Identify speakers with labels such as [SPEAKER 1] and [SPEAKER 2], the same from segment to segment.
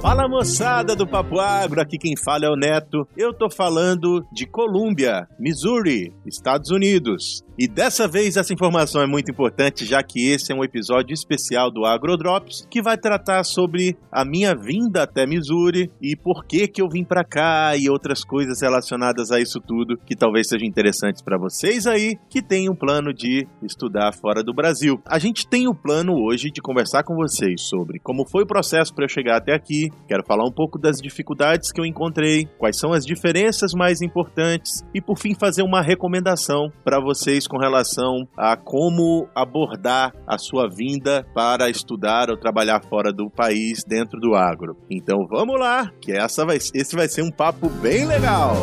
[SPEAKER 1] Fala moçada do Papo Agro, aqui quem fala é o Neto. Eu tô falando de Columbia, Missouri, Estados Unidos. E dessa vez essa informação é muito importante, já que esse é um episódio especial do AgroDrops, que vai tratar sobre a minha vinda até Missouri e por que que eu vim para cá e outras coisas relacionadas a isso tudo que talvez sejam interessantes para vocês aí que têm um plano de estudar fora do Brasil. A gente tem o plano hoje de conversar com vocês sobre como foi o processo para eu chegar até aqui. Quero falar um pouco das dificuldades que eu encontrei, quais são as diferenças mais importantes e por fim fazer uma recomendação para vocês com relação a como abordar a sua vinda para estudar ou trabalhar fora do país dentro do agro. Então vamos lá, que essa vai, esse vai ser um papo bem legal.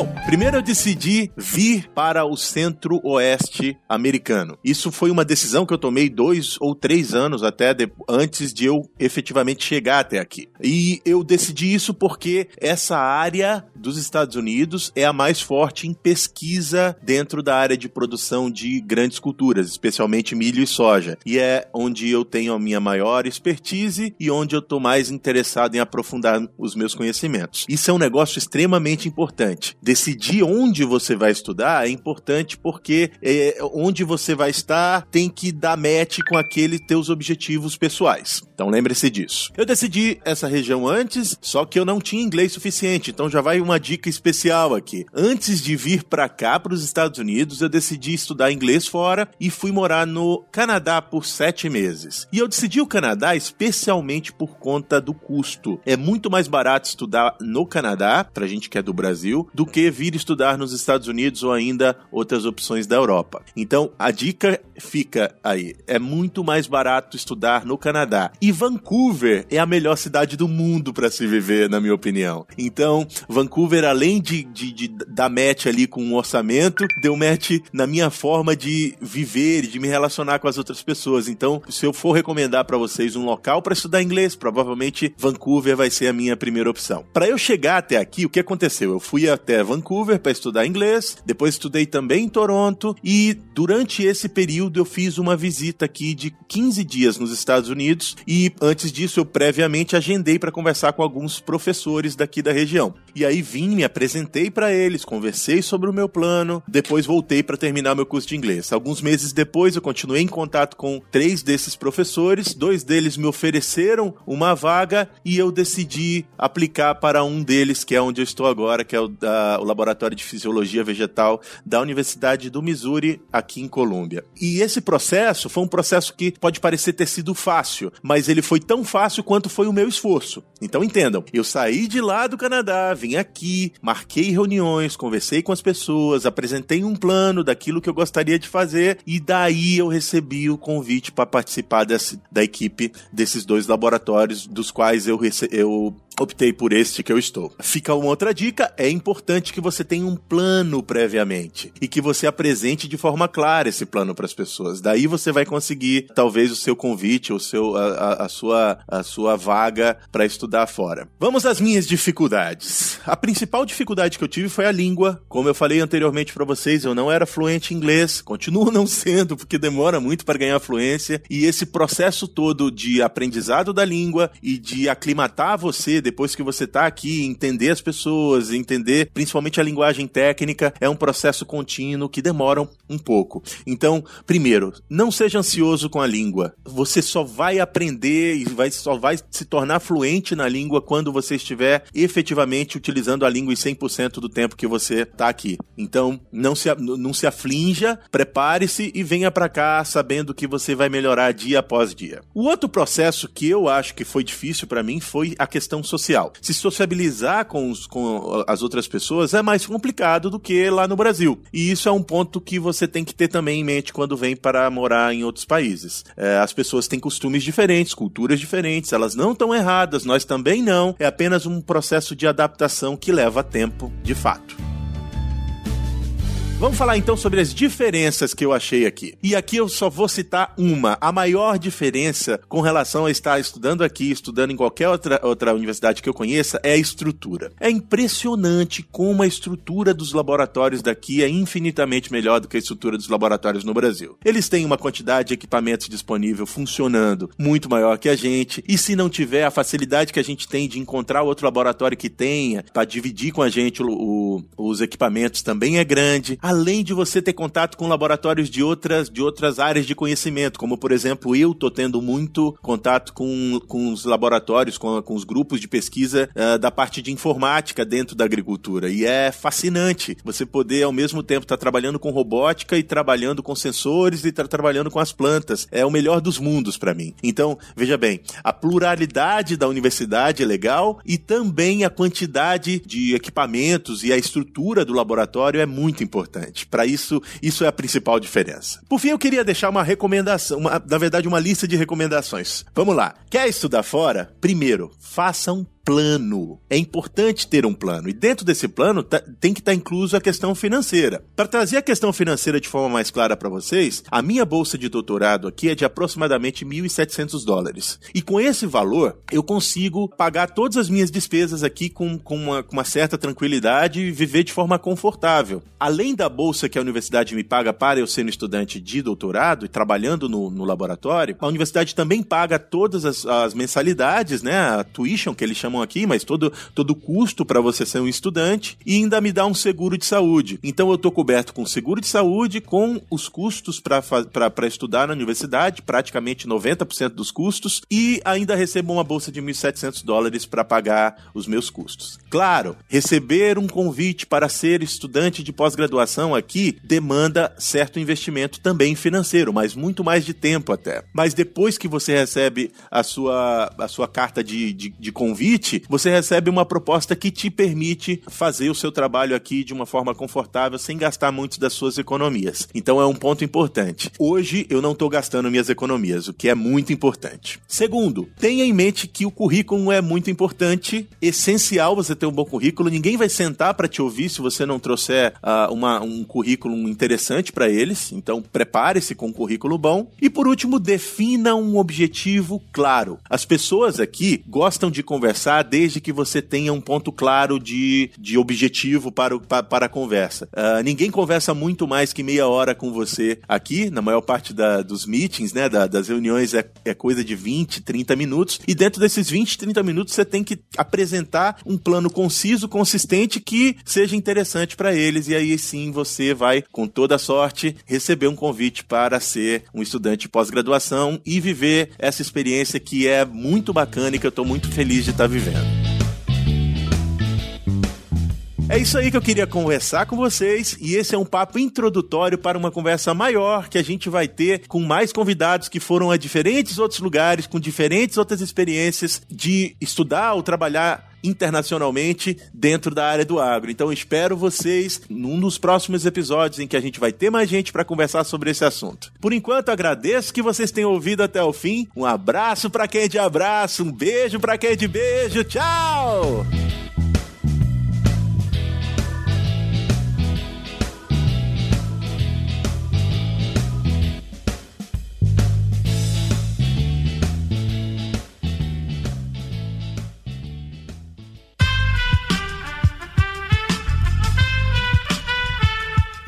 [SPEAKER 1] Bom, primeiro eu decidi vir para o centro-oeste americano. Isso foi uma decisão que eu tomei dois ou três anos até de, antes de eu efetivamente chegar até aqui. E eu decidi isso porque essa área dos Estados Unidos é a mais forte em pesquisa dentro da área de produção de grandes culturas, especialmente milho e soja. E é onde eu tenho a minha maior expertise e onde eu estou mais interessado em aprofundar os meus conhecimentos. Isso é um negócio extremamente importante decidir onde você vai estudar é importante porque é, onde você vai estar tem que dar match com aqueles teus objetivos pessoais. Então lembre-se disso. Eu decidi essa região antes, só que eu não tinha inglês suficiente, então já vai uma dica especial aqui. Antes de vir para cá, para os Estados Unidos, eu decidi estudar inglês fora e fui morar no Canadá por sete meses. E eu decidi o Canadá especialmente por conta do custo. É muito mais barato estudar no Canadá, pra gente que é do Brasil, do que vir estudar nos Estados Unidos ou ainda outras opções da Europa. Então, a dica fica aí. É muito mais barato estudar no Canadá. E Vancouver é a melhor cidade do mundo para se viver, na minha opinião. Então, Vancouver, além de, de, de dar match ali com um orçamento, deu match na minha forma de viver e de me relacionar com as outras pessoas. Então, se eu for recomendar para vocês um local para estudar inglês, provavelmente Vancouver vai ser a minha primeira opção. Para eu chegar até aqui, o que aconteceu? Eu fui até Vancouver para estudar inglês, depois estudei também em Toronto e durante esse período eu fiz uma visita aqui de 15 dias nos Estados Unidos e antes disso eu previamente agendei para conversar com alguns professores daqui da região. E aí vim, me apresentei para eles, conversei sobre o meu plano, depois voltei para terminar meu curso de inglês. Alguns meses depois eu continuei em contato com três desses professores, dois deles me ofereceram uma vaga e eu decidi aplicar para um deles, que é onde eu estou agora, que é o, da, o Laboratório de Fisiologia Vegetal da Universidade do Missouri, aqui em Colômbia. E esse processo foi um processo que pode parecer ter sido fácil, mas ele foi tão fácil quanto foi o meu esforço. Então entendam, eu saí de lá do Canadá, vim aqui, marquei reuniões, conversei com as pessoas, apresentei um plano daquilo que eu gostaria de fazer e daí eu recebi o convite para participar desse, da equipe desses dois laboratórios, dos quais eu, eu optei por este que eu estou. Fica uma outra dica: é importante que você tenha um plano previamente e que você apresente de forma clara esse plano para as pessoas. Daí você vai conseguir, talvez, o seu convite, o seu, a, a sua, a sua vaga para estudar fora. Vamos às minhas dificuldades. A principal dificuldade que eu tive foi a língua. Como eu falei anteriormente para vocês, eu não era fluente em inglês, continuo não sendo, porque demora muito para ganhar fluência. E esse processo todo de aprendizado da língua e de aclimatar você depois que você tá aqui, entender as pessoas, entender principalmente a linguagem técnica, é um processo contínuo que demora um pouco. Então, primeiro, não seja ansioso com a língua. Você só vai aprender e vai, só vai se tornar fluente na língua quando você estiver efetivamente utilizando a língua em 100% do tempo que você tá aqui. Então, não se, não se aflinja, prepare-se e venha para cá sabendo que você vai melhorar dia após dia. O outro processo que eu acho que foi difícil para mim foi a questão social. Se sociabilizar com, os, com as outras pessoas é mais complicado do que lá no Brasil. E isso é um ponto que você tem que ter também em mente quando vem para morar em outros países. É, as pessoas têm costumes diferentes, culturas diferentes, elas não estão erradas, nós também não. É apenas um processo de adaptação que leva tempo de fato. Vamos falar então sobre as diferenças que eu achei aqui. E aqui eu só vou citar uma. A maior diferença com relação a estar estudando aqui, estudando em qualquer outra, outra universidade que eu conheça, é a estrutura. É impressionante como a estrutura dos laboratórios daqui é infinitamente melhor do que a estrutura dos laboratórios no Brasil. Eles têm uma quantidade de equipamentos disponível funcionando muito maior que a gente, e se não tiver a facilidade que a gente tem de encontrar outro laboratório que tenha para dividir com a gente o, o, os equipamentos também é grande além de você ter contato com laboratórios de outras, de outras áreas de conhecimento, como por exemplo eu tô tendo muito contato com, com os laboratórios, com, com os grupos de pesquisa uh, da parte de informática dentro da agricultura. E é fascinante você poder ao mesmo tempo estar tá trabalhando com robótica e trabalhando com sensores e estar tá trabalhando com as plantas. É o melhor dos mundos para mim. Então, veja bem, a pluralidade da universidade é legal e também a quantidade de equipamentos e a estrutura do laboratório é muito importante Para isso, isso é a principal diferença. Por fim, eu queria deixar uma recomendação, uma, na verdade, uma lista de recomendações. Vamos lá. Quer estudar fora? Primeiro, faça um plano. É importante ter um plano. E dentro desse plano tá, tem que estar tá incluso a questão financeira. Para trazer a questão financeira de forma mais clara para vocês, a minha bolsa de doutorado aqui é de aproximadamente 1.700 dólares. E com esse valor, eu consigo pagar todas as minhas despesas aqui com, com, uma, com uma certa tranquilidade e viver de forma confortável. Além da bolsa que a universidade me paga para eu ser um estudante de doutorado e trabalhando no, no laboratório, a universidade também paga todas as, as mensalidades, né? A tuition, que eles chamam chamam aqui, mas todo todo custo para você ser um estudante e ainda me dá um seguro de saúde. Então eu estou coberto com seguro de saúde, com os custos para estudar na universidade, praticamente 90% dos custos, e ainda recebo uma bolsa de 1.700 dólares para pagar os meus custos. Claro, receber um convite para ser estudante de pós-graduação aqui demanda certo investimento também financeiro, mas muito mais de tempo até. Mas depois que você recebe a sua, a sua carta de, de, de convite, você recebe uma proposta que te permite fazer o seu trabalho aqui de uma forma confortável, sem gastar muito das suas economias. Então é um ponto importante. Hoje eu não estou gastando minhas economias, o que é muito importante. Segundo, tenha em mente que o currículo é muito importante, essencial você ter um bom currículo. Ninguém vai sentar para te ouvir se você não trouxer uh, uma, um currículo interessante para eles. Então prepare-se com um currículo bom. E por último, defina um objetivo claro. As pessoas aqui gostam de conversar conversar desde que você tenha um ponto claro de, de objetivo para, o, para, para a conversa. Uh, ninguém conversa muito mais que meia hora com você aqui, na maior parte da, dos meetings, né, da, das reuniões é, é coisa de 20, 30 minutos, e dentro desses 20, 30 minutos você tem que apresentar um plano conciso, consistente, que seja interessante para eles, e aí sim você vai, com toda sorte, receber um convite para ser um estudante de pós-graduação e viver essa experiência que é muito bacana e que eu estou muito feliz de estar vivendo vivendo. É isso aí que eu queria conversar com vocês e esse é um papo introdutório para uma conversa maior que a gente vai ter com mais convidados que foram a diferentes outros lugares, com diferentes outras experiências de estudar ou trabalhar internacionalmente dentro da área do agro. Então espero vocês num dos próximos episódios em que a gente vai ter mais gente para conversar sobre esse assunto. Por enquanto agradeço que vocês tenham ouvido até o fim. Um abraço para quem é de abraço, um beijo para quem é de beijo. Tchau.